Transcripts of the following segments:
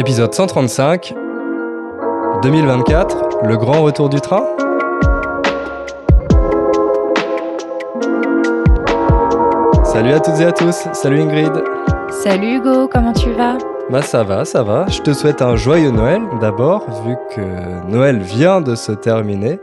Épisode 135, 2024, le grand retour du train Salut à toutes et à tous, salut Ingrid Salut Hugo, comment tu vas? Bah ça va, ça va. Je te souhaite un joyeux Noël d'abord, vu que Noël vient de se terminer.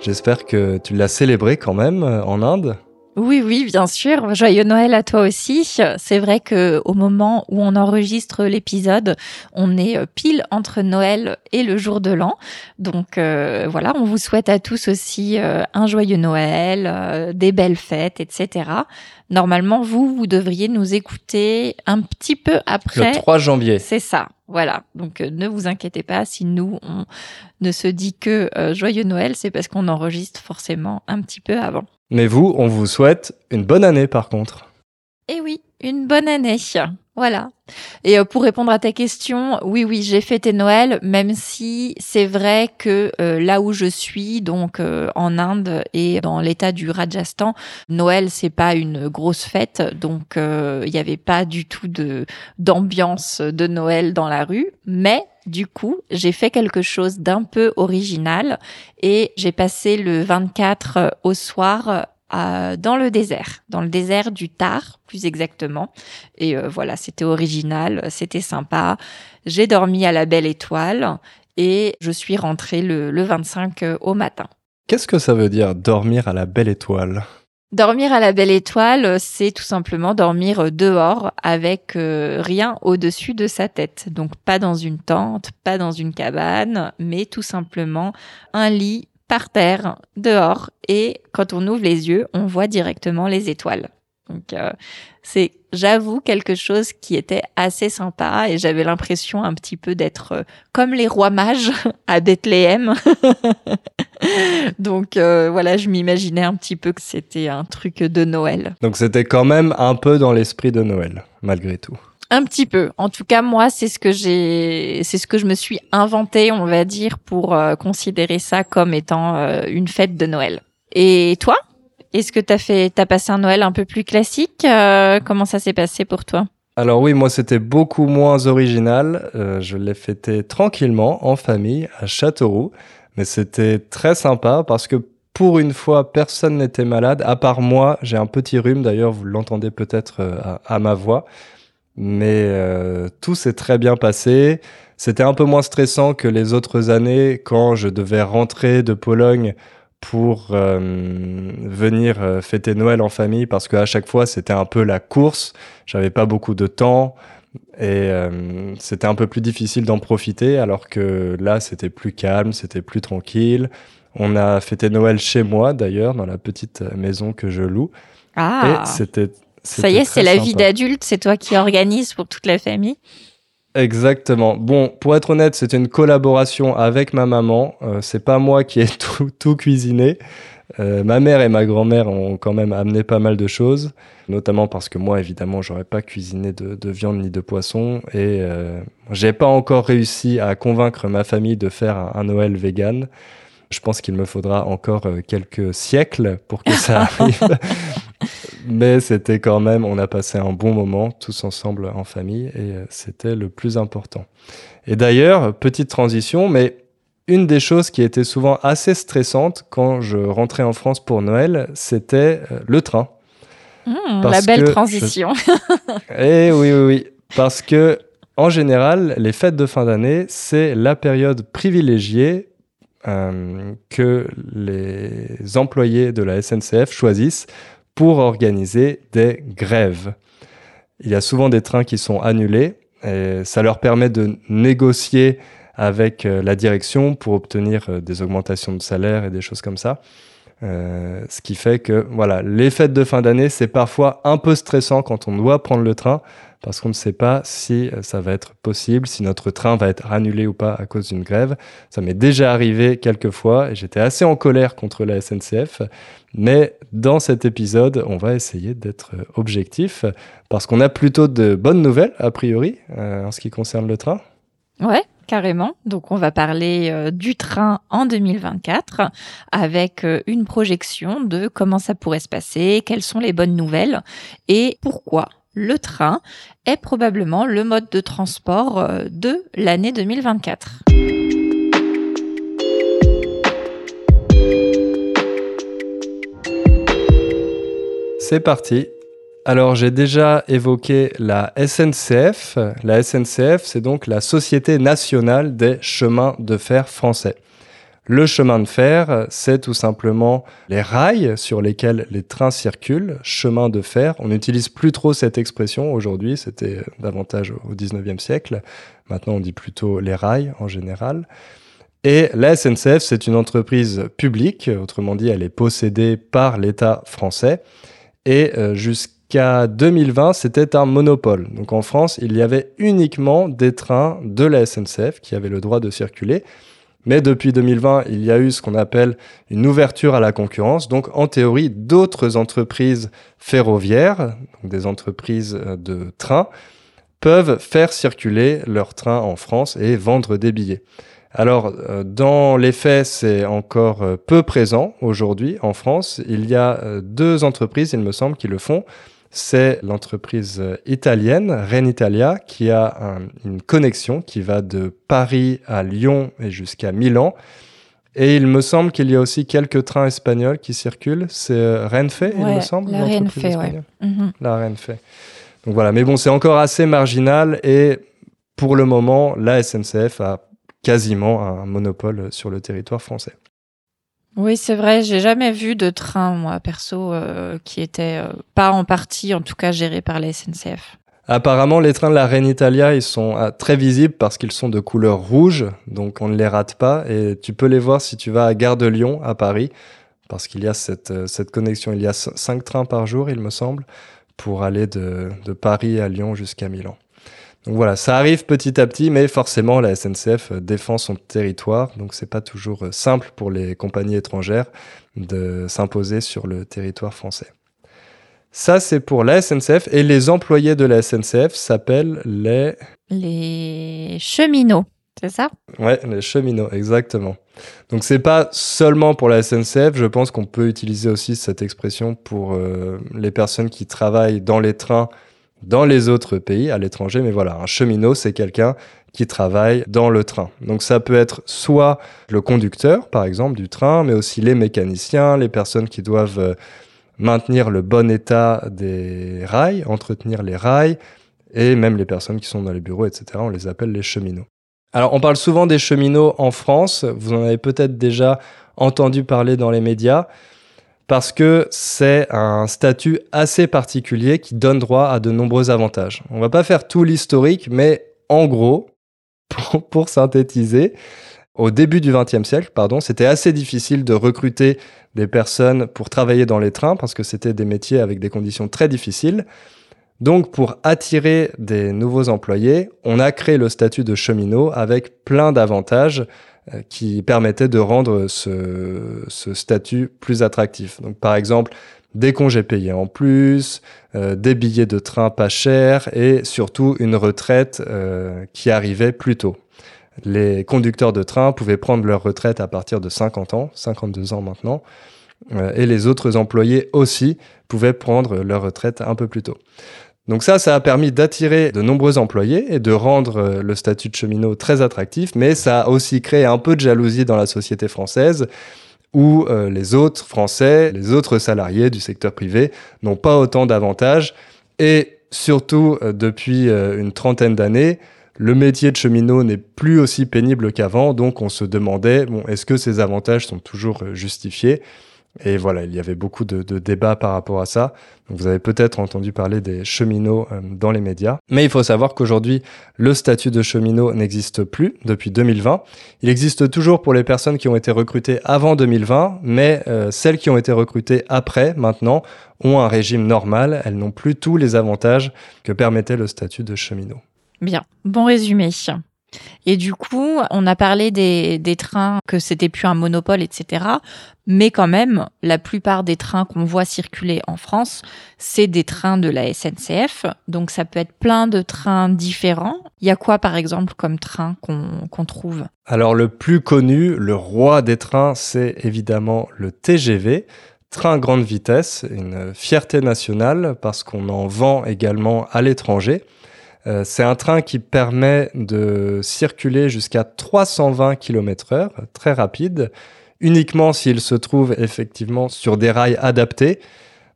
J'espère que tu l'as célébré quand même euh, en Inde. Oui, oui, bien sûr. Joyeux Noël à toi aussi. C'est vrai que au moment où on enregistre l'épisode, on est euh, pile entre Noël et le jour de l'an. Donc euh, voilà, on vous souhaite à tous aussi euh, un joyeux Noël, des belles fêtes, etc. Normalement, vous, vous devriez nous écouter un petit peu après. Le 3 janvier. C'est ça. Voilà. Donc ne vous inquiétez pas si nous on ne se dit que joyeux Noël, c'est parce qu'on enregistre forcément un petit peu avant. Mais vous, on vous souhaite une bonne année par contre. Eh oui, une bonne année. Voilà. Et euh, pour répondre à ta question, oui, oui, j'ai fêté Noël, même si c'est vrai que euh, là où je suis, donc euh, en Inde et dans l'état du Rajasthan, Noël c'est pas une grosse fête, donc il n'y avait pas du tout de d'ambiance de Noël dans la rue. Mais du coup, j'ai fait quelque chose d'un peu original et j'ai passé le 24 au soir dans le désert, dans le désert du Tar, plus exactement. Et euh, voilà, c'était original, c'était sympa. J'ai dormi à la belle étoile et je suis rentrée le, le 25 euh, au matin. Qu'est-ce que ça veut dire dormir à la belle étoile? Dormir à la belle étoile, c'est tout simplement dormir dehors avec euh, rien au-dessus de sa tête. Donc pas dans une tente, pas dans une cabane, mais tout simplement un lit par terre, dehors, et quand on ouvre les yeux, on voit directement les étoiles. Donc euh, c'est, j'avoue, quelque chose qui était assez sympa et j'avais l'impression un petit peu d'être euh, comme les rois mages à Bethléem. Donc euh, voilà, je m'imaginais un petit peu que c'était un truc de Noël. Donc c'était quand même un peu dans l'esprit de Noël, malgré tout. Un petit peu. En tout cas, moi, c'est ce que j'ai, c'est ce que je me suis inventé, on va dire, pour euh, considérer ça comme étant euh, une fête de Noël. Et toi, est-ce que t'as fait, t'as passé un Noël un peu plus classique euh, Comment ça s'est passé pour toi? Alors oui, moi, c'était beaucoup moins original. je l'ai fêté tranquillement en famille à Châteauroux, mais c'était très sympa parce que pour une fois, personne n'était malade, à part moi. J'ai un petit rhume, d'ailleurs, vous l'entendez peut-être à ma voix mais euh, tout s'est très bien passé. C'était un peu moins stressant que les autres années quand je devais rentrer de Pologne pour euh, venir euh, fêter Noël en famille parce qu'à chaque fois c'était un peu la course. J'avais pas beaucoup de temps et c'était un peu plus difficile d'en profiter alors que là c'était plus calme, c'était plus tranquille. On a fêté Noël chez moi d'ailleurs dans la petite maison que je loue. Ah. Et c'était ça y est, c'est la vie d'adulte, c'est toi qui organise pour toute la famille. Exactement. Bon, pour être honnête, c'est une collaboration avec ma maman. Euh, c'est pas moi qui ai tout, cuisiné. Euh, ma mère et ma grand-mère ont quand même amené pas mal de choses, notamment parce que moi, évidemment, j'aurais pas cuisiné de, viande ni de poisson, et euh, j'ai pas encore réussi à convaincre ma famille de faire un, un Noël vegan. Je pense qu'il me faudra encore euh, quelques siècles pour que ça arrive. Mais c'était quand même, on a passé un bon moment tous ensemble en famille et euh, c'était le plus important. Et d'ailleurs, petite transition, mais une des choses qui était souvent assez stressante quand je rentrais en France pour Noël, c'était euh, le train. Mmh, la belle transition. Eh oui, oui, oui. Parce que, en général, les fêtes de fin d'année, c'est la période privilégiée euh, que les employés de la SNCF choisissent pour organiser des grèves. Il y a souvent des trains qui sont annulés et ça leur permet de négocier avec euh, la direction pour obtenir euh, des augmentations de salaire et des choses comme ça. ce qui fait que voilà, les fêtes de fin d'année, c'est parfois un peu stressant quand on doit prendre le train parce qu'on ne sait pas si euh, ça va être possible, si notre train va être annulé ou pas à cause d'une grève. Ça m'est déjà arrivé quelques fois et j'étais assez en colère contre la SNCF. Mais dans cet épisode, on va essayer d'être euh, objectif parce qu'on a plutôt de bonnes nouvelles, a priori, euh, en ce qui concerne le train. Ouais, carrément. Donc on va parler du train en 2024 avec une projection de comment ça pourrait se passer, quelles sont les bonnes nouvelles et pourquoi le train est probablement le mode de transport euh, de l'année 2024. C'est parti. Alors j'ai déjà évoqué la SNCF. La SNCF, c'est donc la Société nationale des chemins de fer français. Le chemin de fer, c'est tout simplement les rails sur lesquels les trains circulent, chemin de fer. On n'utilise plus trop cette expression aujourd'hui, c'était davantage au 19e siècle. Maintenant, on dit plutôt les rails en général. Et la SNCF, c'est une entreprise publique, autrement dit, elle est possédée par l'État français. Et euh, jusqu'à 2020, c'était un monopole. Donc en France, il y avait uniquement des trains de la SNCF qui avaient le droit de circuler. Mais depuis 2020, il y a eu ce qu'on appelle une ouverture à la concurrence. Donc, en théorie, d'autres entreprises ferroviaires, des entreprises euh, de trains, peuvent faire circuler leurs trains en France et vendre des billets. Alors, euh, dans les faits, c'est encore euh, peu présent aujourd'hui en France. Il y a deux entreprises, il me semble, qui le font. C'est l'entreprise italienne, Renitalia, qui a une connexion qui va de Paris à Lyon et jusqu'à Milan. Et il me semble qu'il y a aussi quelques trains espagnols qui circulent. C'est Renfe, il me semble. La Renfe, ouais. Mhm. La Renfe. Donc voilà, mais bon, c'est encore assez marginal et pour le moment, la SNCF a quasiment un monopole sur le territoire français. Oui, c'est vrai. J'ai jamais vu de train, moi, perso, euh, qui était euh, pas en partie, en tout cas, géré par la SNCF. Apparemment, les trains de la Reine Italia, ils sont ah, très visibles parce qu'ils sont de couleur rouge, donc on ne les rate pas. Et tu peux les voir si tu vas à Gare de Lyon, à Paris, parce qu'il y a cette, euh, cette connexion. Il y a cinq trains par jour, il me semble, pour aller de, de Paris à Lyon jusqu'à Milan. Donc voilà, ça arrive petit à petit, mais forcément la SNCF euh, défend son territoire, donc c'est pas toujours euh, simple pour les compagnies étrangères de s'imposer sur le territoire français. Ça, c'est pour la SNCF et les employés de la SNCF s'appellent les... Les cheminots, c'est ça? Ouais, les cheminots, exactement. Donc c'est pas seulement pour la SNCF, je pense qu'on peut utiliser aussi cette expression pour euh, les personnes qui travaillent dans les trains dans les autres pays, à l'étranger. Mais voilà, un cheminot, c'est quelqu'un qui travaille dans le train. Donc ça peut être soit le conducteur, par exemple, du train, mais aussi les mécaniciens, les personnes qui doivent euh, maintenir le bon état des rails, entretenir les rails, et même les personnes qui sont dans les bureaux, etc. On les appelle les cheminots. Alors on parle souvent des cheminots en France, vous en avez peut-être déjà entendu parler dans les médias parce que c'est un statut assez particulier qui donne droit à de nombreux avantages. On va pas faire tout l'historique, mais en gros, pour, synthétiser, au début du XXe siècle, pardon, c'était assez difficile de recruter des personnes pour travailler dans les trains parce que c'était des métiers avec des conditions très difficiles. Donc, pour attirer des nouveaux employés, on a créé le statut de cheminot avec plein d'avantages qui permettait de rendre ce, ce, statut plus attractif. Donc, par exemple, des congés payés en plus, euh, des billets de train pas chers et surtout une retraite euh, qui arrivait plus tôt. Les conducteurs de train pouvaient prendre leur retraite à partir de 50 ans, 52 ans maintenant, et les autres employés aussi pouvaient prendre leur retraite un peu plus tôt. Donc ça, ça a permis d'attirer de nombreux employés et de rendre euh, le statut de cheminot très attractif, mais ça a aussi créé un peu de jalousie dans la société française où euh, les autres Français, les autres salariés du secteur privé n'ont pas autant d'avantages. Et surtout euh, depuis une trentaine d'années, le métier de cheminot n'est plus aussi pénible qu'avant, donc on se demandait, bon, est-ce que ces avantages sont toujours justifiés? Et voilà, il y avait beaucoup de, débats par rapport à ça. vous avez peut-être entendu parler des cheminots euh, dans les médias. Mais il faut savoir qu'aujourd'hui, le statut de cheminot n'existe plus depuis 2020. Il existe toujours pour les personnes qui ont été recrutées avant 2020, mais euh, celles qui ont été recrutées après, maintenant, ont un régime normal. Elles n'ont plus tous les avantages que permettait le statut de cheminot. Bien, bon résumé. Et du coup, on a parlé des, trains, que c'était plus un monopole, etc. Mais quand même, la plupart des trains qu'on voit circuler en France, c'est des trains de la SNCF. Donc ça peut être plein de trains différents. Il y a quoi, par exemple, comme train qu'on trouve? Alors le plus connu, le roi des trains, c'est évidemment le TGV train grande vitesse, une fierté nationale parce qu'on en vend également à l'étranger. Euh, c'est un train qui permet de circuler jusqu'à 320 km/h, très rapide, uniquement s'il se trouve effectivement sur des rails adaptés.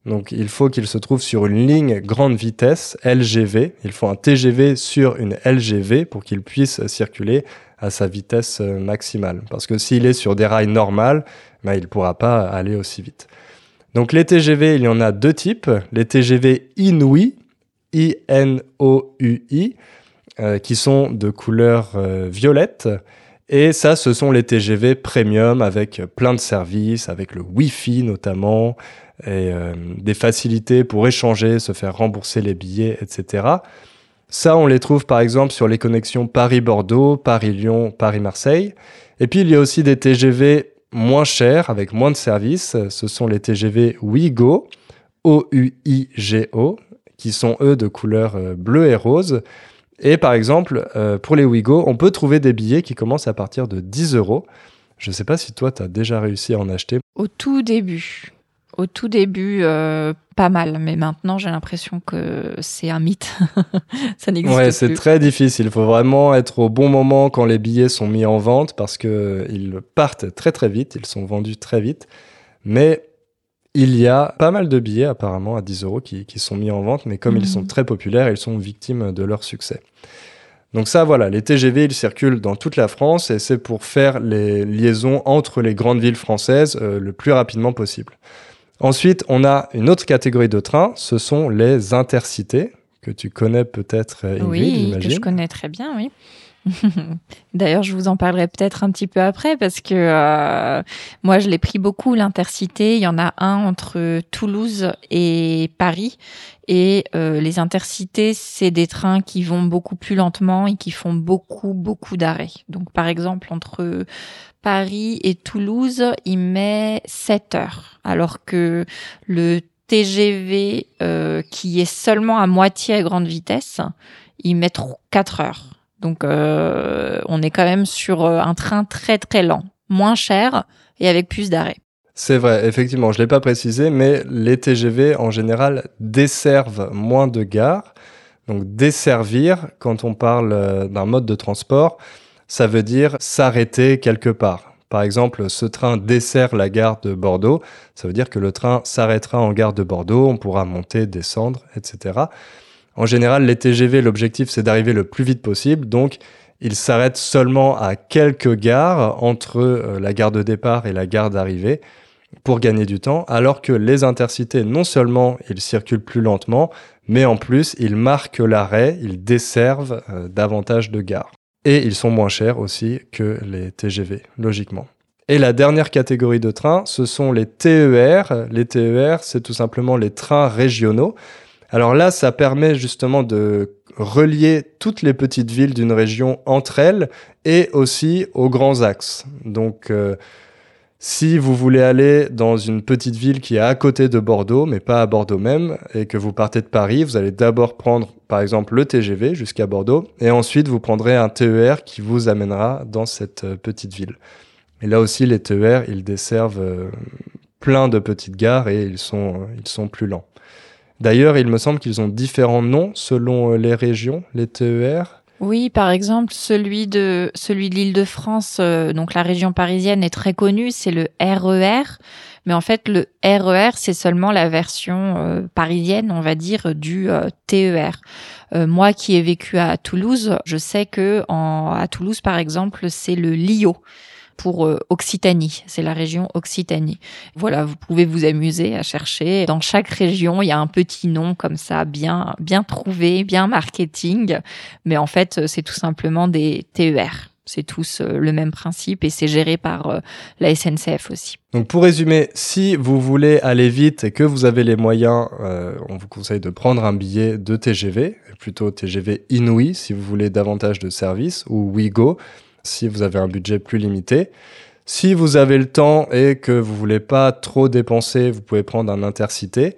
Donc il faut qu'il se trouve sur une ligne grande vitesse LGV. Il faut un TGV sur une LGV pour qu'il puisse circuler à sa vitesse euh, maximale. Parce que s'il est sur des rails normales, ben, il ne pourra pas aller aussi vite. Donc les TGV, il y en a deux types. Les TGV Inouï, I-N-O-U-I, euh, qui sont de couleur euh, violette. Et ça, ce sont les TGV premium avec plein de services, avec le Wi-Fi notamment, et euh, des facilités pour échanger, se faire rembourser les billets, etc. Ça, on les trouve par exemple sur les connexions Paris-Bordeaux, Paris-Lyon, Paris-Marseille. Et puis, il y a aussi des TGV moins chers, avec moins de services. Ce sont les TGV Ouigo, O-U-I-G-O, qui sont eux de couleur euh, bleu et rose. Et par exemple, euh, pour les Ouigo, on peut trouver des billets qui commencent à partir de 10 euros. Je ne sais pas si toi, tu as déjà réussi à en acheter. Au tout début. Au tout début, euh, pas mal, mais maintenant j'ai l'impression que c'est un mythe. ça n'existe ouais, c'est très difficile. Il faut vraiment être au bon moment quand les billets sont mis en vente parce qu'ils partent très très vite, ils sont vendus très vite. Mais il y a pas mal de billets apparemment à 10 euros qui, sont mis en vente, mais comme ils sont mhm. très populaires, ils sont victimes de leur succès. Donc ça, voilà, les TGV, ils circulent dans toute la France et c'est pour faire les liaisons entre les grandes villes françaises euh, le plus rapidement possible. Ensuite, on a une autre catégorie de trains, ce sont les intercités, que tu connais peut-être, Ingrid, Oui, que je connais très bien, oui. D'ailleurs, je vous en parlerai peut-être un petit peu après parce que euh, moi, je l'ai pris beaucoup l'intercité. Il y en a un entre Toulouse et Paris. Et euh, les intercités, c'est des trains qui vont beaucoup plus lentement et qui font beaucoup, beaucoup d'arrêts. Donc, par exemple, entre Paris et Toulouse, il met 7 heures. Alors que le TGV, euh, qui est seulement à moitié à grande vitesse, il met 4 heures. Donc euh, on est quand même sur euh, un train très très lent, moins cher et avec plus d'arrêts. C'est vrai, effectivement, je ne l'ai pas précisé, mais les TGV en général desservent moins de gares. Donc desservir, quand on parle euh, d'un mode de transport, ça veut dire s'arrêter quelque part. Par exemple, ce train dessert la gare de Bordeaux, ça veut dire que le train s'arrêtera en gare de Bordeaux, on pourra monter, descendre, etc. En général, les TGV, l'objectif, c'est d'arriver le plus vite possible. Donc, ils s'arrêtent seulement à quelques gares entre euh, la gare de départ et la gare d'arrivée pour gagner du temps, alors que les intercités, non seulement ils circulent plus lentement, mais en plus ils marquent l'arrêt, ils desservent euh, davantage de gares. Et ils sont moins chers aussi que les TGV, logiquement. Et la dernière catégorie de trains, ce sont les TER. Les TER, c'est tout simplement les trains régionaux. Alors là, ça permet justement de relier toutes les petites villes d'une région entre elles et aussi aux grands axes. Donc, euh, si vous voulez aller dans une petite ville qui est à côté de Bordeaux, mais pas à Bordeaux même, et que vous partez de Paris, vous allez d'abord prendre, par exemple, le TGV jusqu'à Bordeaux, et ensuite vous prendrez un TER qui vous amènera dans cette euh, petite ville. Et là aussi, les TER, ils desservent euh, plein de petites gares et ils sont, ils sont plus lents. D'ailleurs, il me semble qu'ils ont différents noms selon euh, les régions, les TER. Oui, par exemple, celui de celui de l'Île-de-France, euh, donc la région parisienne est très connue, c'est le RER. E Mais en fait, le RER, e c'est seulement la version euh, parisienne, on va dire, du TER. moi, qui ai vécu à Toulouse, je sais que en, à Toulouse, par exemple, c'est le LIO pour euh, Occitanie. C'est la région Occitanie. Voilà, vous pouvez vous amuser à chercher. Dans chaque région, il y a un petit nom comme ça, bien, bien trouvé, bien marketing. Mais en fait, c'est tout simplement des TER. C'est tous euh, le même principe et c'est géré par euh, la SNCF aussi. Donc pour résumer, si vous voulez aller vite et que vous avez les moyens, on vous conseille de prendre un billet de TGV, plutôt TGV Inouï si vous voulez davantage de services, ou Ouigo si vous avez un budget plus limité. Si vous avez le temps et que vous voulez pas trop dépenser, vous pouvez prendre un intercité.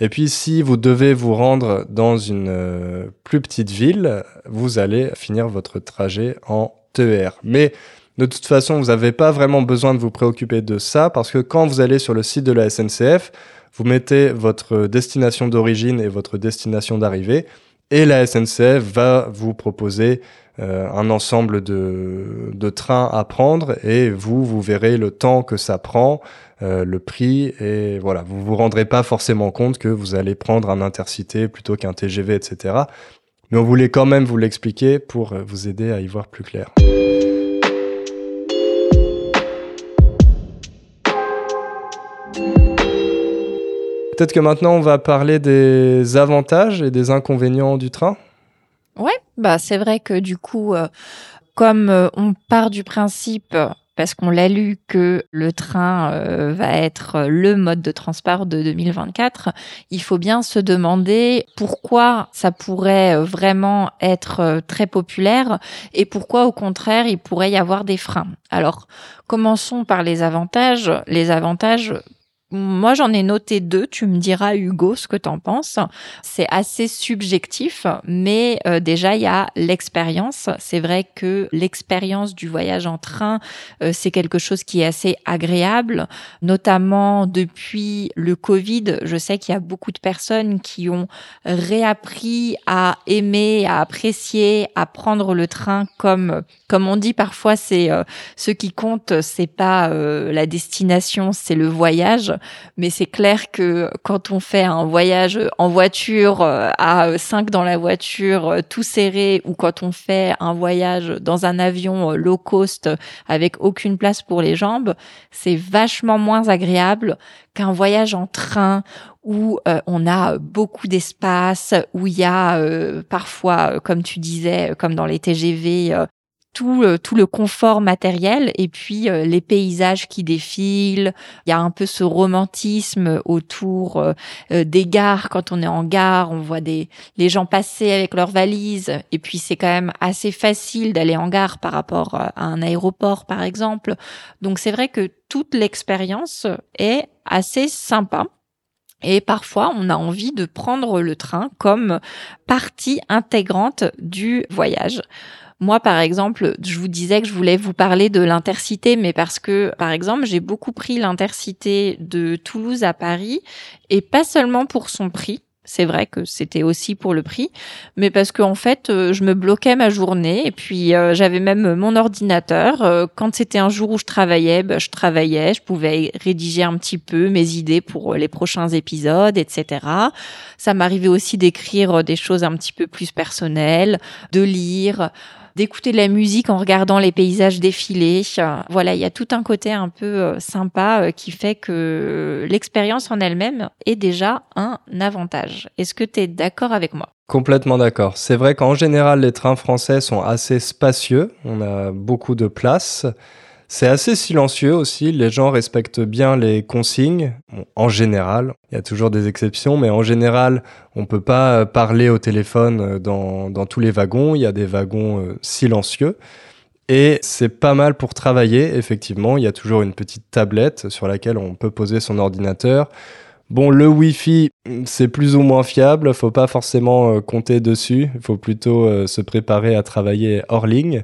Et puis si vous devez vous rendre dans une euh, plus petite ville, vous allez finir votre trajet en TER. Mais de toute façon, vous n'avez pas vraiment besoin de vous préoccuper de ça parce que quand vous allez sur le site de la SNCF, vous mettez votre destination d'origine et votre destination d'arrivée et la SNCF va vous proposer euh, un ensemble de, de, trains à prendre et vous, vous verrez le temps que ça prend, euh, le prix et voilà, vous vous rendrez pas forcément compte que vous allez prendre un intercité plutôt qu'un TGV, etc. Mais on voulait quand même vous l'expliquer pour vous aider à y voir plus clair. Peut-être que maintenant on va parler des avantages et des inconvénients du train. Ouais, bah c'est vrai que du coup, euh, comme euh, on part du principe, parce qu'on l'a lu, que le train euh, va être le mode de transport de 2024, il faut bien se demander pourquoi ça pourrait vraiment être très populaire et pourquoi au contraire il pourrait y avoir des freins. Alors, commençons par les avantages. Les avantages, moi, j'en ai noté deux. Tu me diras, Hugo, ce que t'en penses. C'est assez subjectif, mais euh, déjà, il y a l'expérience. C'est vrai que l'expérience du voyage en train, euh, c'est quelque chose qui est assez agréable, notamment depuis le Covid. Je sais qu'il y a beaucoup de personnes qui ont réappris à aimer, à apprécier, à prendre le train comme, comme on dit parfois, c'est euh, ce qui compte, c'est pas la destination, c'est le voyage. Mais c'est clair que quand on fait un voyage en voiture euh, à 5 dans la voiture, euh, tout serré, ou quand on fait un voyage dans un avion euh, low cost avec aucune place pour les jambes, c'est vachement moins agréable qu'un voyage en train où on a beaucoup d'espace, où il y a parfois, comme tu disais, comme dans les TGV, tout, euh, tout le confort matériel et puis euh, les paysages qui défilent. Il y a un peu ce romantisme autour euh, des gares. Quand on est en gare, on voit des les gens passer avec leurs valises et puis c'est quand même assez facile d'aller en gare par rapport à un aéroport par exemple. Donc c'est vrai que toute l'expérience est assez sympa. Et parfois, on a envie de prendre le train comme partie intégrante du voyage. Moi, par exemple, je vous disais que je voulais vous parler de l'intercité, mais parce que, par exemple, j'ai beaucoup pris l'intercité de Toulouse à Paris, et pas seulement pour son prix, c'est vrai que c'était aussi pour le prix, mais parce qu'en en fait, euh, je me bloquais ma journée et puis euh, j'avais même mon ordinateur. Euh, quand c'était un jour où je travaillais, bah, je travaillais, je pouvais rédiger un petit peu mes idées pour les prochains épisodes, etc. Ça m'arrivait aussi d'écrire des choses un petit peu plus personnelles, de lire d'écouter de la musique en regardant les paysages défiler. Voilà, il y a tout un côté un peu euh, sympa euh, qui fait que l'expérience en elle-même est déjà un avantage. Est-ce que tu es d'accord avec moi? Complètement d'accord. C'est vrai qu'en général, les trains français sont assez spacieux. On a beaucoup de place. C'est assez silencieux aussi, les gens respectent bien les consignes, en général, il y a toujours des exceptions, mais en général, on peut pas euh, parler au téléphone euh, dans, dans tous les wagons, il y a des wagons euh, silencieux. Et c'est pas mal pour travailler, effectivement, il y a toujours une petite tablette sur laquelle on peut poser son ordinateur. Bon, le Wi-Fi, c'est plus ou moins fiable, faut pas forcément compter dessus, il faut plutôt se préparer à travailler hors ligne.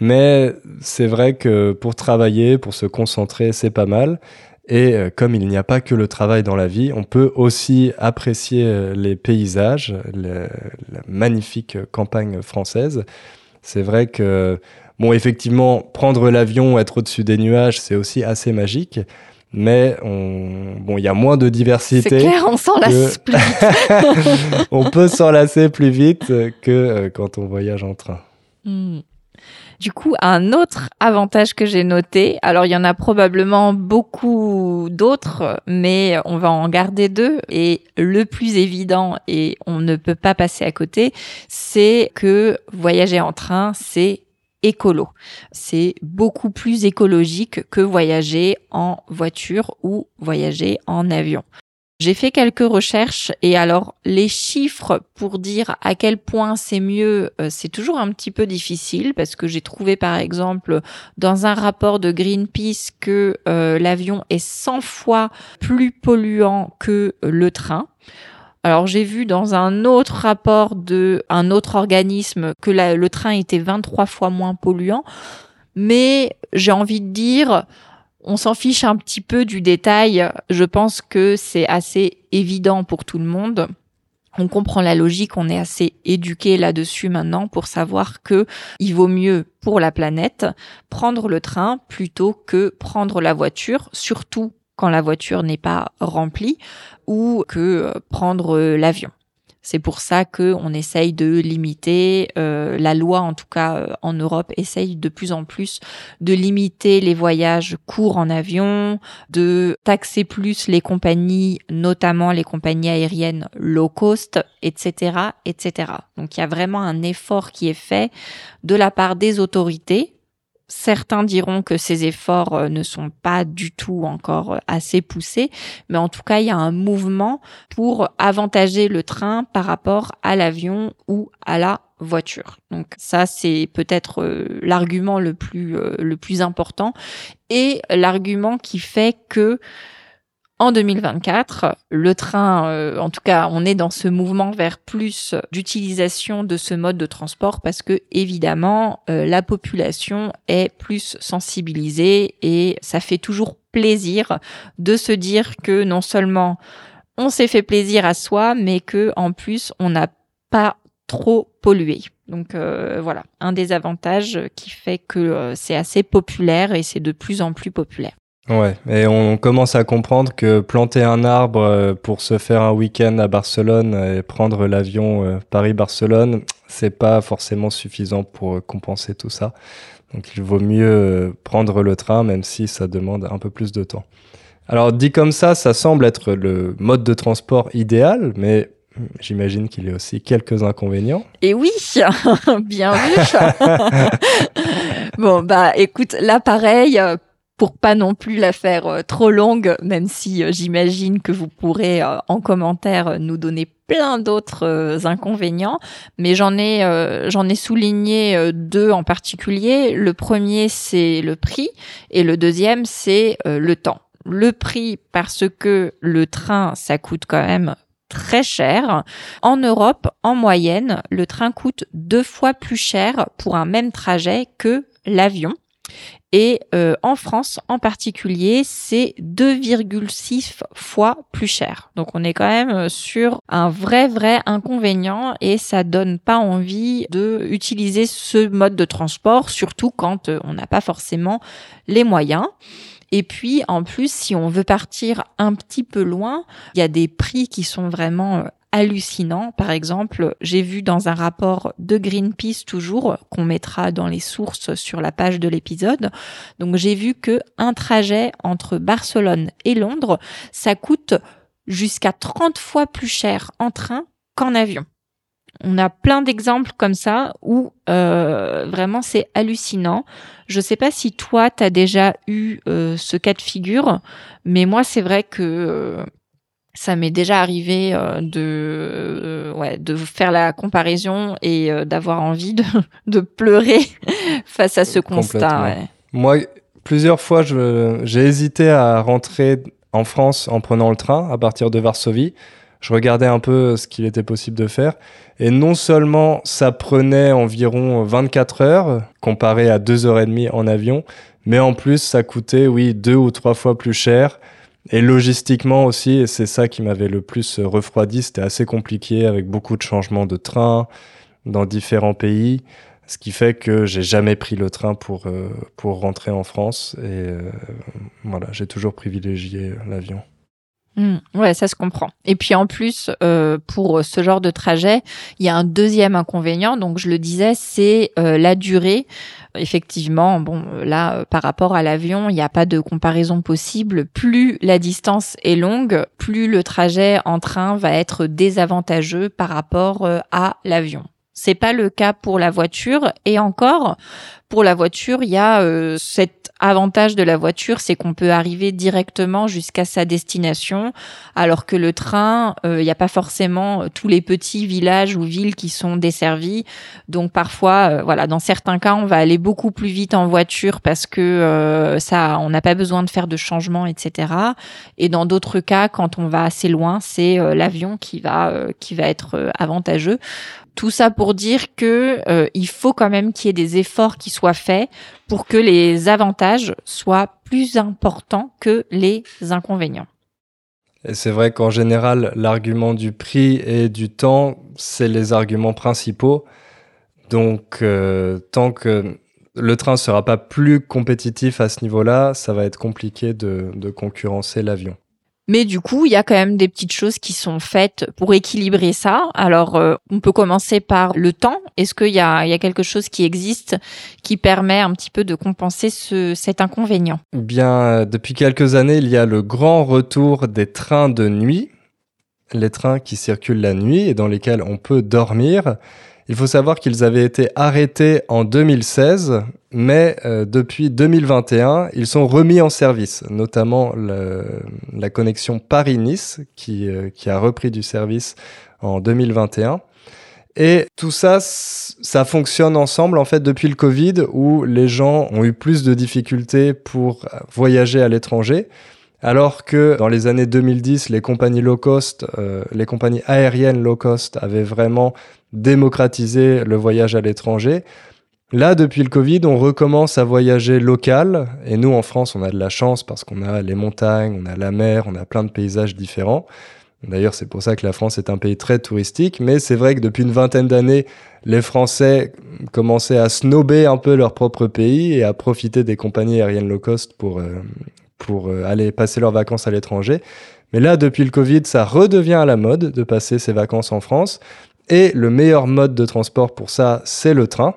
Mais c'est vrai que pour travailler, pour se concentrer, c'est pas mal. Et euh, comme il n'y a pas que le travail dans la vie, on peut aussi apprécier euh, les paysages, la magnifique campagne française. C'est vrai que, bon, effectivement, prendre l'avion, être au-dessus des nuages, c'est aussi assez magique. Mais on... bon, il y a moins de diversité. C'est clair, on s'enlace plus vite. on peut s'enlacer plus vite que euh, quand on voyage en train. Hmm. Du coup, un autre avantage que j'ai noté, alors il y en a probablement beaucoup d'autres, mais on va en garder deux. Et le plus évident, et on ne peut pas passer à côté, c'est que voyager en train, c'est écolo. C'est beaucoup plus écologique que voyager en voiture ou voyager en avion. J'ai fait quelques recherches et alors les chiffres pour dire à quel point c'est mieux, euh, c'est toujours un petit peu difficile parce que j'ai trouvé par exemple dans un rapport de Greenpeace que euh, l'avion est 100 fois plus polluant que le train. Alors j'ai vu dans un autre rapport de un autre organisme que le train était 23 fois moins polluant. Mais j'ai envie de dire, on s'en fiche un petit peu du détail. Je pense que c'est assez évident pour tout le monde. On comprend la logique, on est assez éduqué là-dessus maintenant pour savoir que il vaut mieux pour la planète prendre le train plutôt que prendre la voiture, surtout quand la voiture n'est pas remplie ou que prendre l'avion. C'est pour ça que on essaye de limiter, euh, la loi en tout cas euh, en Europe essaye de plus en plus de limiter les voyages courts en avion, de taxer plus les compagnies, notamment les compagnies aériennes low cost, etc., etc. Donc il y a vraiment un effort qui est fait de la part des autorités Certains diront que ces efforts euh, ne sont pas du tout encore euh, assez poussés, mais en tout cas, il y a un mouvement pour avantager le train par rapport à l'avion ou à la voiture. Donc ça, c'est peut-être euh, l'argument le plus le plus important et l'argument qui fait que en 2024, le train, euh, en tout cas, on est dans ce mouvement vers plus d'utilisation de ce mode de transport parce que évidemment, euh, la population est plus sensibilisée et ça fait toujours plaisir de se dire que non seulement on s'est fait plaisir à soi, mais que en plus on n'a pas trop pollué. Donc euh, voilà, un des avantages qui fait que c'est assez populaire et c'est de plus en plus populaire. Ouais, et on commence à comprendre que planter un arbre euh, pour se faire un week-end à Barcelone et prendre l'avion euh, Paris-Barcelone, c'est pas forcément suffisant pour euh, compenser tout ça. Donc il vaut mieux prendre le train, même si ça demande un peu plus de temps. Alors dit comme ça, ça semble être le mode de transport idéal, mais J'imagine qu'il y a aussi quelques inconvénients. Et oui, bien vu. bon, bah écoute, là pareil, pour pas non plus la faire euh, trop longue, même si euh, j'imagine que vous pourrez euh, en commentaire nous donner plein d'autres inconvénients, mais j'en ai j'en ai souligné deux en particulier. Le premier c'est le prix et le deuxième c'est le temps. Le prix parce que le train ça coûte quand même très cher. En Europe, en moyenne, le train coûte deux fois plus cher pour un même trajet que l'avion. Et euh, en France, en particulier, c'est 2,6 fois plus cher. Donc on est quand même euh, sur un vrai vrai inconvénient et ça donne pas envie de utiliser ce mode de transport, surtout quand euh, on n'a pas forcément les moyens. Et puis, en plus, si on veut partir un petit peu loin, il y a des prix qui sont vraiment hallucinant. Par exemple, j'ai vu dans un rapport de Greenpeace toujours qu'on mettra dans les sources sur la page de l'épisode. Donc j'ai vu que un trajet entre Barcelone et Londres, ça coûte jusqu'à 30 fois plus cher en train qu'en avion. On a plein d'exemples comme ça où euh, vraiment c'est hallucinant. Je sais pas si toi tu as déjà eu euh, ce cas de figure, mais moi c'est vrai que euh, ça m'est déjà arrivé euh, de euh, ouais de faire la comparaison et euh, d'avoir envie de, de pleurer face à ce constat. Ouais. Moi, plusieurs fois, j'ai hésité à rentrer en France en prenant le train à partir de Varsovie. Je regardais un peu ce qu'il était possible de faire. Et non seulement ça prenait environ 24 heures comparé à 2 heures et demie en avion, mais en plus ça coûtait, oui, deux ou trois fois plus cher et logistiquement aussi, et c'est ça qui m'avait le plus refroidi, c'était assez compliqué avec beaucoup de changements de train dans différents pays, ce qui fait que j'ai jamais pris le train pour, euh, pour rentrer en France et euh, voilà, j'ai toujours privilégié l'avion. Mmh, ouais, ça se comprend. Et puis en plus, euh, pour ce genre de trajet, il y a un deuxième inconvénient. Donc je le disais, c'est euh, la durée. Effectivement, bon, là, par rapport à l'avion, il n'y a pas de comparaison possible. Plus la distance est longue, plus le trajet en train va être désavantageux par rapport euh, à l'avion. C'est pas le cas pour la voiture. Et encore, pour la voiture, il y a euh, cet avantage de la voiture, c'est qu'on peut arriver directement jusqu'à sa destination, alors que le train, euh, il n'y a pas forcément euh, tous les petits villages ou villes qui sont desservis. Donc parfois, voilà, dans certains cas, on va aller beaucoup plus vite en voiture parce que ça, on n'a pas besoin de faire de changements, etc. Et dans d'autres cas, quand on va assez loin, c'est l'avion qui va qui va être avantageux. Tout ça pour dire que il faut quand même qu'il y ait des efforts qui soit fait pour que les avantages soient plus importants que les inconvénients. Et c'est vrai qu'en général, l'argument du prix et du temps, c'est les arguments principaux. Donc, euh, tant que le train ne sera pas plus compétitif à ce niveau-là, ça va être compliqué de concurrencer l'avion. Mais du coup, il y a quand même des petites choses qui sont faites pour équilibrer ça. Alors, euh, on peut commencer par le temps. Est-ce qu'il y a, y a quelque chose qui existe qui permet un petit peu de compenser ce, cet inconvénient? Bien, euh, depuis quelques années, il y a le grand retour des trains de nuit. Les trains qui circulent la nuit et dans lesquels on peut dormir. Il faut savoir qu'ils avaient été arrêtés en 2016, mais euh, depuis 2021, ils sont remis en service, notamment la connexion Paris-Nice, qui, euh, qui a repris du service en 2021. Et tout ça, ça fonctionne ensemble en fait depuis le Covid où les gens ont eu plus de difficultés pour voyager à l'étranger. Alors que dans les années 2010, les compagnies low cost, euh, les compagnies aériennes low cost avaient vraiment démocratisé le voyage à l'étranger. Là, depuis le Covid, on recommence à voyager local. Et nous, en France, on a de la chance parce qu'on a les montagnes, on a la mer, on a plein de paysages différents. D'ailleurs, c'est pour ça que la France est un pays très touristique. Mais c'est vrai que depuis une vingtaine d'années, les Français commençaient à snober un peu leur propre pays et à profiter des compagnies aériennes low cost pour, euh, pour euh, aller passer leurs vacances à l'étranger. Mais là, depuis le Covid, ça redevient à la mode de passer ses vacances en France. Et le meilleur mode de transport pour ça, c'est le train.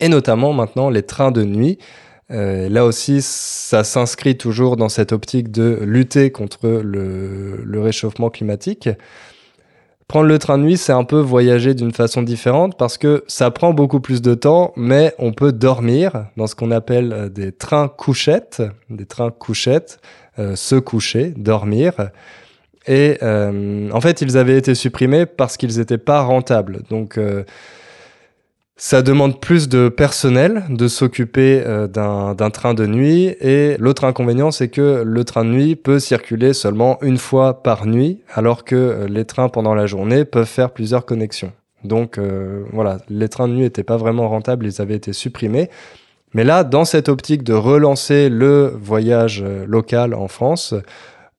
Et notamment maintenant les trains de nuit. Euh, là aussi, ça s'inscrit toujours dans cette optique de lutter contre le, le réchauffement climatique. Prendre le train de nuit, c'est un peu voyager d'une façon différente parce que ça prend beaucoup plus de temps, mais on peut dormir dans ce qu'on appelle euh, des trains couchettes, des trains couchettes, euh, se coucher, dormir. Et euh, en fait, ils avaient été supprimés parce qu'ils n'étaient pas rentables. Donc, ça demande plus de personnel de s'occuper euh, d'un train de nuit et l'autre inconvénient c'est que le train de nuit peut circuler seulement une fois par nuit alors que euh, les trains pendant la journée peuvent faire plusieurs connexions. Donc euh, voilà, les trains de nuit n'étaient pas vraiment rentables, ils avaient été supprimés. Mais là, dans cette optique de relancer le voyage local en France,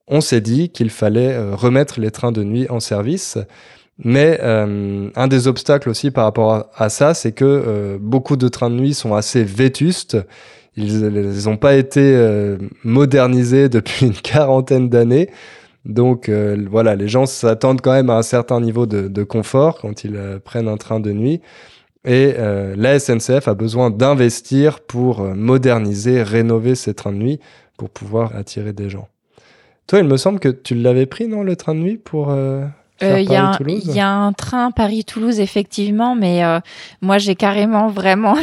on s'est dit qu'il fallait remettre les trains de nuit en service. Mais euh, un des obstacles aussi par rapport à, ça, c'est que euh, beaucoup de trains de nuit sont assez vétustes. Ils n'ont pas été euh, modernisés depuis une quarantaine d'années. Donc voilà, les gens s'attendent quand même à un certain niveau de, de confort quand ils prennent un train de nuit. Et la SNCF a besoin d'investir pour moderniser, rénover ces trains de nuit pour pouvoir attirer des gens. Toi, il me semble que tu l'avais pris, non, le train de nuit pour il euh, y, a un train Paris-Toulouse, effectivement, mais euh, moi, j'ai carrément vraiment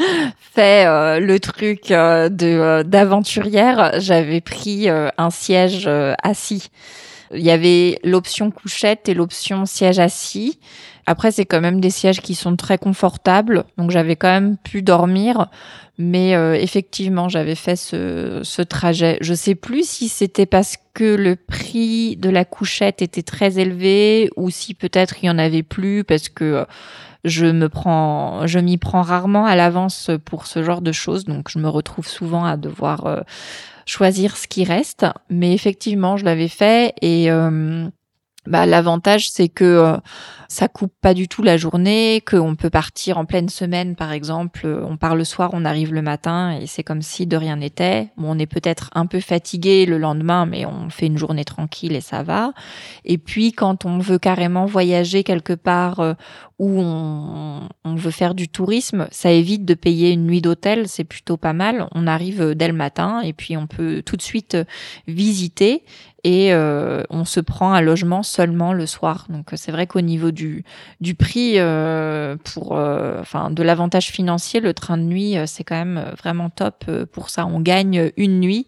fait euh, le truc de d'aventurière. J'avais pris un siège assis. Il y avait l'option couchette et l'option siège assis. Après, c'est quand même des sièges qui sont très confortables, donc j'avais quand même pu dormir. Mais euh, effectivement, j'avais fait ce, trajet. Je sais plus si c'était parce que le prix de la couchette était très élevé ou si peut-être il y en avait plus parce que euh, je me prends, je m'y prends rarement à l'avance pour ce genre de choses. Donc, je me retrouve souvent à devoir euh, choisir ce qui reste. Mais effectivement, je l'avais fait et bah, l'avantage c'est que euh, ça coupe pas du tout la journée, qu'on peut partir en pleine semaine par exemple, on part le soir, on arrive le matin et c'est comme si de rien n'était. Bon, on est peut-être un peu fatigué le lendemain, mais on fait une journée tranquille et ça va. Et puis quand on veut carrément voyager quelque part euh, où on, veut faire du tourisme, ça évite de payer une nuit d'hôtel, c'est plutôt pas mal. On arrive dès le matin et puis on peut tout de suite visiter et euh, on se prend un logement seulement le soir. Donc c'est vrai qu'au niveau du, du prix euh, pour euh, enfin de l'avantage financier, le train de nuit c'est quand même vraiment top pour ça. On gagne une nuit.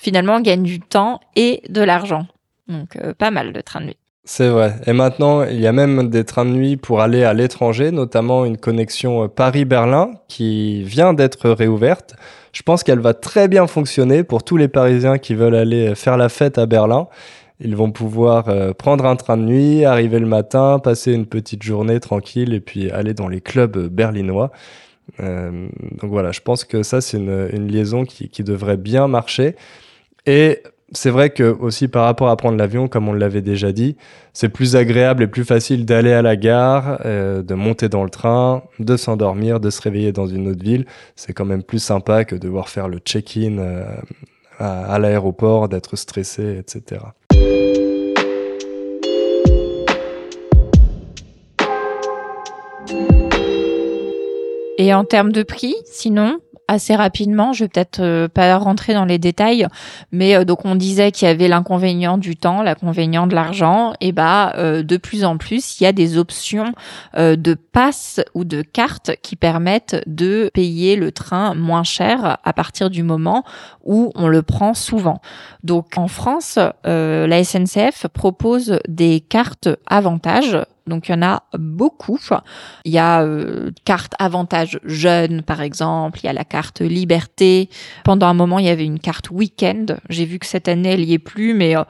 Finalement, on gagne du temps et de l'argent. Donc pas mal de train de nuit. C'est vrai. Et maintenant, il y a même des trains de nuit pour aller à l'étranger, notamment une connexion Paris-Berlin qui vient d'être réouverte. Je pense qu'elle va très bien fonctionner pour tous les Parisiens qui veulent aller faire la fête à Berlin. Ils vont pouvoir euh, prendre un train de nuit, arriver le matin, passer une petite journée tranquille et puis aller dans les clubs berlinois. donc voilà, je pense que ça, c'est une, une, liaison qui, qui devrait bien marcher. Et c'est vrai que aussi par rapport à prendre l'avion, comme on l'avait déjà dit, c'est plus agréable et plus facile d'aller à la gare, euh, de monter dans le train, de s'endormir, de se réveiller dans une autre ville. C'est quand même plus sympa que de devoir faire le check-in euh, à l'aéroport, d'être stressé, etc. Et en termes de prix, sinon, assez rapidement. Je vais peut-être euh, pas rentrer dans les détails, mais euh, donc on disait qu'il y avait l'inconvénient du temps, l'inconvénient de l'argent. Et bah euh, de plus en plus, il y a des options de passe ou de carte qui permettent de payer le train moins cher à partir du moment où on le prend souvent. Donc en France, la SNCF propose des cartes avantages donc il y en a beaucoup. Il y a euh, carte avantage jeune par exemple, il y a la carte liberté. Pendant un moment, il y avait une carte week-end. J'ai vu que cette année elle y est plus mais euh,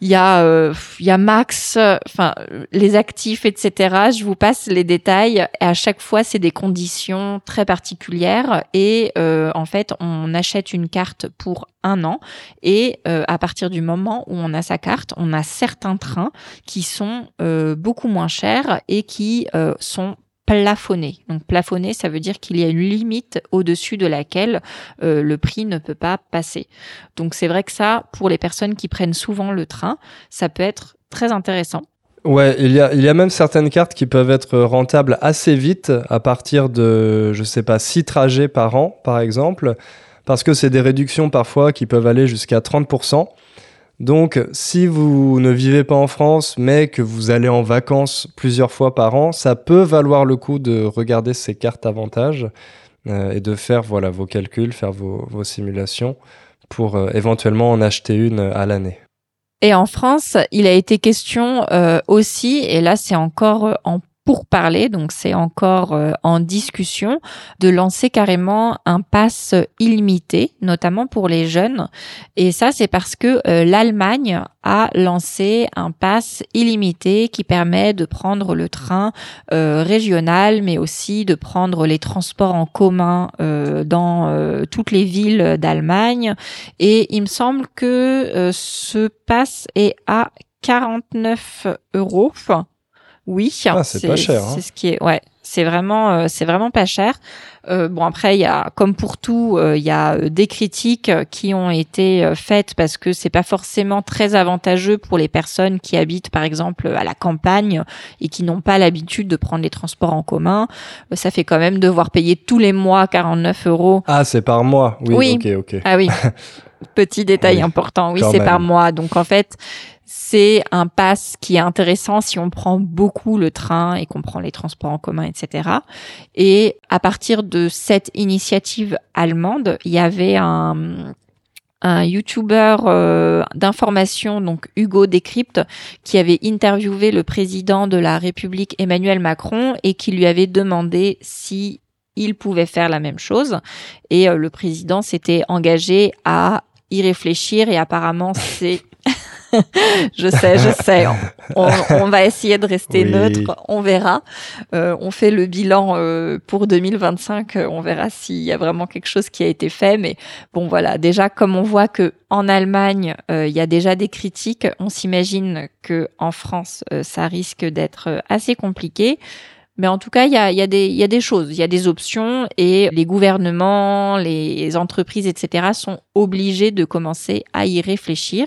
il y a euh, il y a Max, enfin les actifs, etc. Je vous passe les détails. Et à chaque fois, c'est des conditions très particulières. Et euh, en fait, on achète une carte pour un an. Et euh, à partir du moment où on a sa carte, on a certains trains qui sont beaucoup moins chers et qui sont plafonné. Donc plafonné, ça veut dire qu'il y a une limite au-dessus de laquelle euh, le prix ne peut pas passer. Donc c'est vrai que ça, pour les personnes qui prennent souvent le train, ça peut être très intéressant. Ouais, il y a, il y a même certaines cartes qui peuvent être rentables assez vite à partir de, je sais pas, six trajets par an, par exemple, parce que c'est des réductions parfois qui peuvent aller jusqu'à 30%. Donc, si vous ne vivez pas en France, mais que vous allez en vacances plusieurs fois par an, ça peut valoir le coup de regarder ces cartes avantages euh, et de faire voilà, vos calculs, faire vos, simulations pour euh, éventuellement en acheter une à l'année. Et en France, il a été question euh, aussi, et là c'est encore en pour parler, donc c'est encore euh, en discussion, de lancer carrément un pass illimité, notamment pour les jeunes. Et ça, c'est parce que euh, l'Allemagne a lancé un pass illimité qui permet de prendre le train euh, régional, mais aussi de prendre les transports en commun dans toutes les villes d'Allemagne. Et il me semble que ce pass est à 49 euros. Oui, ah, c'est pas cher. Hein. C'est ce qui est, ouais, c'est vraiment, euh, c'est vraiment pas cher. Euh, bon après, il y a, comme pour tout, euh, il y a des critiques qui ont été faites parce que c'est pas forcément très avantageux pour les personnes qui habitent, par exemple, à la campagne et qui n'ont pas l'habitude de prendre les transports en commun. ça fait quand même devoir payer tous les mois 49 euros. Ah, c'est par mois. Oui. oui. Ok, ok. Ah oui. Petit détail important. Oui, c'est par mois. Donc en fait, c'est un pass qui est intéressant si on prend beaucoup le train et qu'on prend les transports en commun, etc. Et à partir de cette initiative allemande, il y avait un un YouTuber euh, d'information, donc Hugo Décrypte, qui avait interviewé le président de la République Emmanuel Macron et qui lui avait demandé si il pouvait faire la même chose. Et euh, le président s'était engagé à y réfléchir et apparemment c'est je sais, je sais. On, va essayer de rester neutre. On verra. Euh, on fait le bilan euh, pour 2025. On verra s'il y a vraiment quelque chose qui a été fait. Mais bon, voilà. Déjà, comme on voit que en Allemagne, euh, il y a déjà des critiques, on s'imagine que en France, ça risque d'être assez compliqué. Mais en tout cas, il y a, y, a y a, des choses, il y a des options et les gouvernements, les entreprises, etc. sont obligés de commencer à y réfléchir.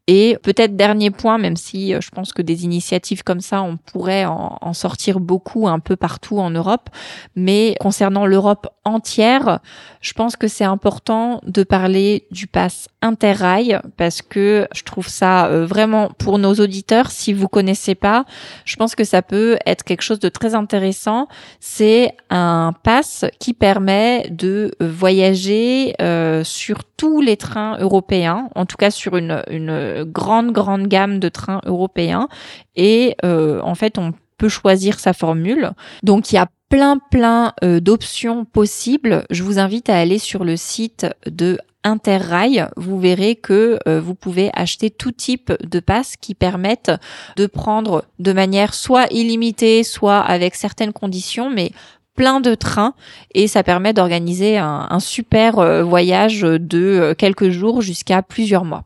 Et peut-être dernier point, même si euh, je pense que des initiatives comme ça, on pourrait en, sortir beaucoup un peu partout en Europe, mais concernant l'Europe entière, je pense que c'est important de parler du pass interrail parce que je trouve ça euh, vraiment pour nos auditeurs, si vous connaissez pas, je pense que ça peut être quelque chose de très intéressant. C'est un pass qui permet de voyager euh, sur tous les trains européens, en tout cas sur une, une grande grande gamme de trains européens et euh, en fait on peut choisir sa formule. Donc il y a plein plein euh, d'options possibles. Je vous invite à aller sur le site de Interrail, vous verrez que euh, vous pouvez acheter tout type de passes qui permettent de prendre de manière soit illimitée, soit avec certaines conditions, mais plein de trains et ça permet d'organiser un, super voyage de quelques jours jusqu'à plusieurs mois.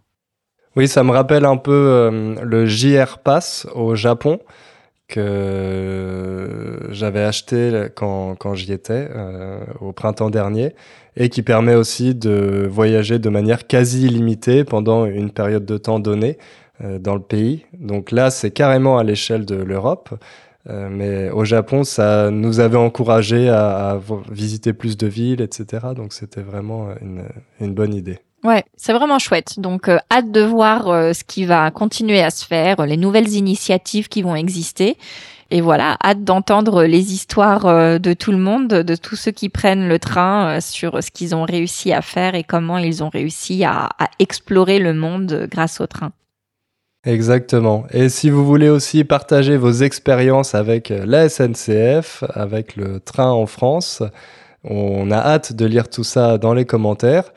Oui, ça me rappelle un peu le JR Pass au Japon que j'avais acheté quand, quand j'y étais au printemps dernier et qui permet aussi de voyager de manière quasi illimitée pendant une période de temps donnée dans le pays. Donc là, c'est carrément à l'échelle de l'Europe. Euh, mais au Japon, ça nous avait encouragé à, visiter plus de villes, etc. Donc c'était vraiment une, une, bonne idée. Ouais, c'est vraiment chouette. Donc euh, hâte de voir euh, ce qui va continuer à se faire, les nouvelles initiatives qui vont exister. Et voilà, hâte d'entendre les histoires de tout le monde, de tous ceux qui prennent le train sur ce qu'ils ont réussi à faire et comment ils ont réussi à, à explorer le monde grâce au train. Exactement. Et si vous voulez aussi partager vos expériences avec euh, la SNCF, avec le train en France, on a hâte de lire tout ça dans les commentaires.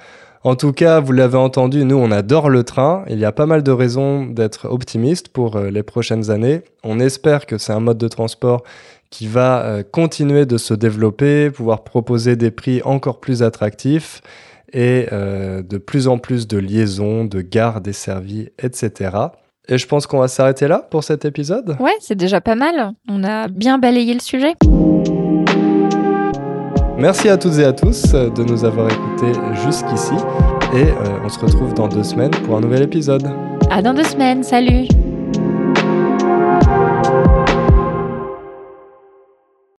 En tout cas, vous l'avez entendu, nous, on adore le train. Il y a pas mal de raisons d'être optimiste pour euh, les prochaines années. On espère que c'est un mode de transport qui va euh, continuer de se développer, pouvoir proposer des prix encore plus attractifs et de plus en plus de liaisons, de gares desservies, etc. Et je pense qu'on va s'arrêter là pour cet épisode. Ouais, c'est déjà pas mal. On a bien balayé le sujet. Merci à toutes et à tous de nous avoir écoutés jusqu'ici. Et euh, on se retrouve dans deux semaines pour un nouvel épisode. À dans deux semaines. Salut